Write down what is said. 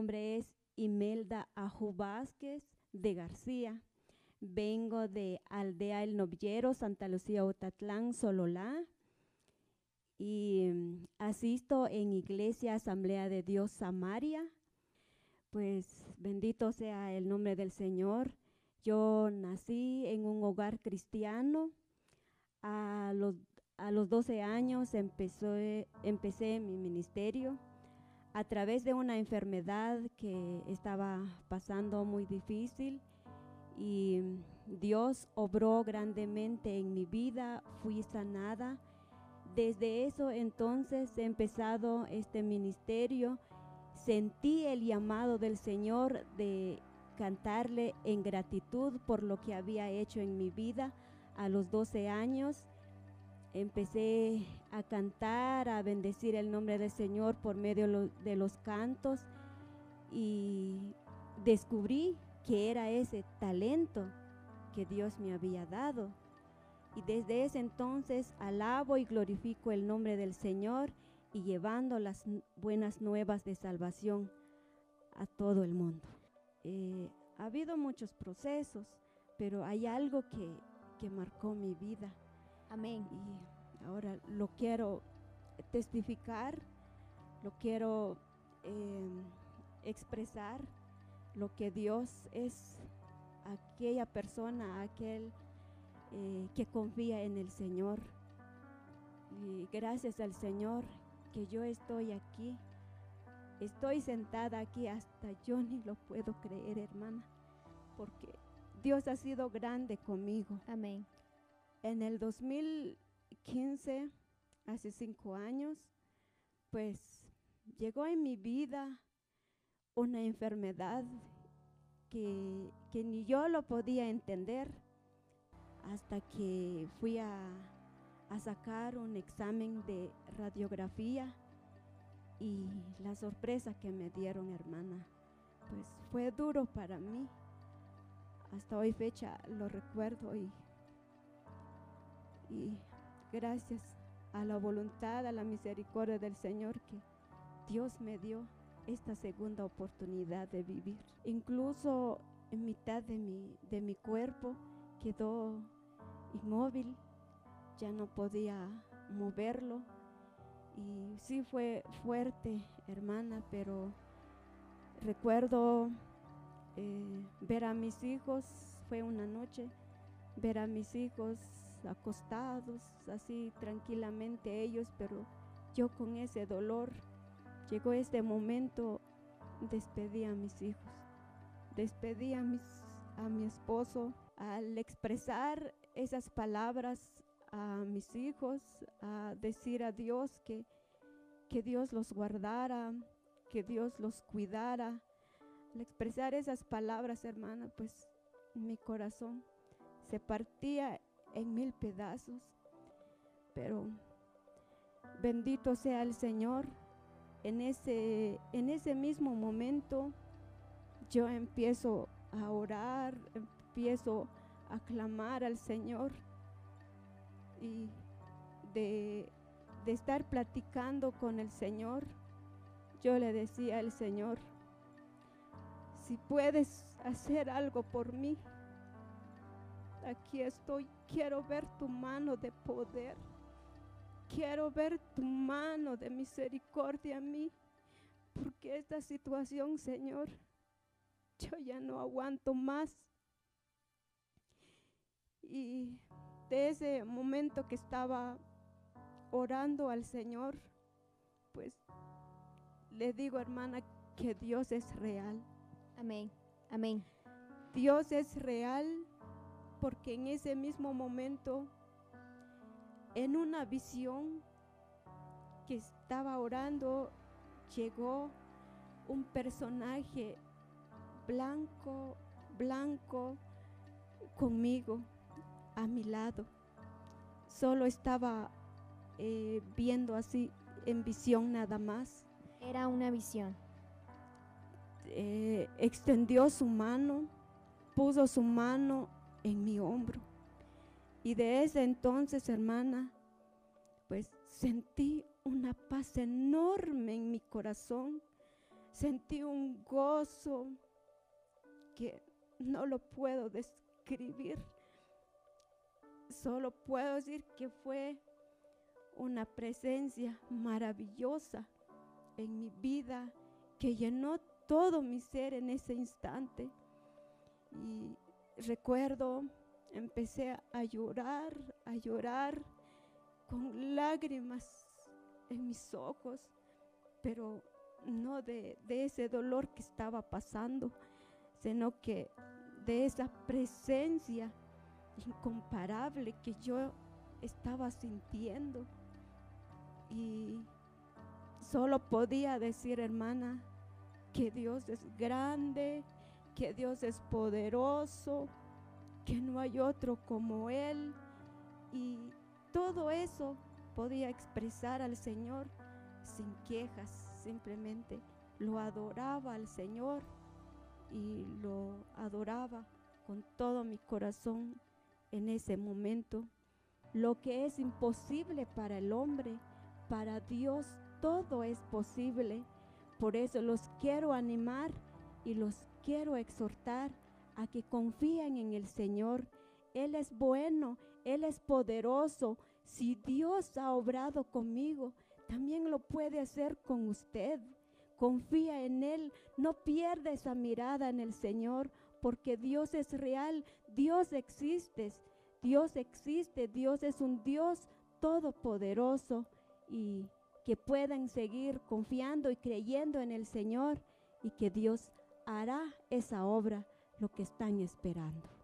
nombre es Imelda Aju Vázquez de García. Vengo de Aldea El Noviero, Santa Lucía, Otatlán, Sololá. Y mm, asisto en Iglesia Asamblea de Dios Samaria. Pues bendito sea el nombre del Señor. Yo nací en un hogar cristiano. A los, a los 12 años empecé, empecé mi ministerio a través de una enfermedad que estaba pasando muy difícil y Dios obró grandemente en mi vida, fui sanada. Desde eso entonces he empezado este ministerio, sentí el llamado del Señor de cantarle en gratitud por lo que había hecho en mi vida a los 12 años empecé a cantar, a bendecir el nombre del Señor por medio de los cantos y descubrí que era ese talento que Dios me había dado. Y desde ese entonces alabo y glorifico el nombre del Señor y llevando las buenas nuevas de salvación a todo el mundo. Eh, ha habido muchos procesos, pero hay algo que, que marcó mi vida Amén. Y ahora lo quiero testificar, lo quiero em, expresar, lo que Dios es aquella persona, aquel eh, que confía en el Señor. Y gracias al Señor que yo estoy aquí. Estoy sentada aquí, hasta yo ni lo puedo creer, hermana, porque Dios ha sido grande conmigo. Amén. En el 2015, hace cinco años, pues llegó en mi vida una enfermedad que, ni yo lo podía entender hasta que fui a, a sacar un examen de radiografía y la sorpresa que me dieron, hermana, pues fue duro para mí. Hasta hoy fecha lo recuerdo y y gracias a la voluntad, a la misericordia del Señor que Dios me dio esta segunda oportunidad de vivir. Incluso en mitad de mi, de mi cuerpo quedó inmóvil, ya no podía moverlo. Y sí fue fuerte, hermana, pero recuerdo eh, ver a mis hijos, fue una noche, ver a mis hijos acostados así tranquilamente ellos, pero yo con ese dolor, llegó este momento, despedí a mis hijos, despedí a, mis, a mi esposo al expresar esas palabras a mis hijos, a decir a Dios que, que Dios los guardara, que Dios los cuidara. Al expresar esas palabras, hermana, pues mi corazón se partía en mil pedazos. Pero bendito sea el Señor. En ese, en ese mismo momento yo empiezo a orar, empiezo a clamar al Señor y de, de estar platicando con el Señor, yo le decía al Señor, si puedes hacer algo por mí, aquí estoy, quiero ver tu mano de poder. Quiero ver tu mano de misericordia a mí, porque esta situación, Señor, yo ya no aguanto más. Y de ese momento que estaba orando al Señor, pues le digo, hermana, que Dios es real. Amén, amén. Dios es real porque en ese mismo momento, en una visión que estaba orando, llegó un personaje blanco, blanco, conmigo, a mi lado. Solo estaba eh, viendo así en visión nada más. Era una visión. Eh, extendió su mano, puso su mano en mi hombro. Y de ese entonces, hermana, pues sentí una paz enorme en mi corazón. sentí un gozo que no lo puedo describir. Solo puedo decir que fue una presencia maravillosa en mi vida que llenó todo mi ser en ese instante. Y recuerdo, empecé a llorar, a llorar con lágrimas en mis ojos, pero no de, ese dolor que estaba pasando, sino que de esa presencia incomparable que yo estaba sintiendo. Y solo podía decir, hermana, que Dios es grande, que Dios es poderoso, que no hay otro como Él. Y todo eso podía expresar al Señor sin quejas, simplemente lo adoraba al Señor y lo adoraba con todo mi corazón en ese momento. Lo que es imposible para el hombre, para Dios todo es posible. Por eso los quiero animar y los quiero exhortar a que confíen en el Señor. Él es bueno, Él es poderoso. Si Dios ha obrado conmigo, también lo puede hacer con usted. Confía en Él, no pierda esa mirada en el Señor, porque Dios es real, Dios existe, Dios existe, Dios es un Dios todopoderoso y que puedan seguir confiando y creyendo en el Señor y que Dios hará esa obra, lo que están esperando.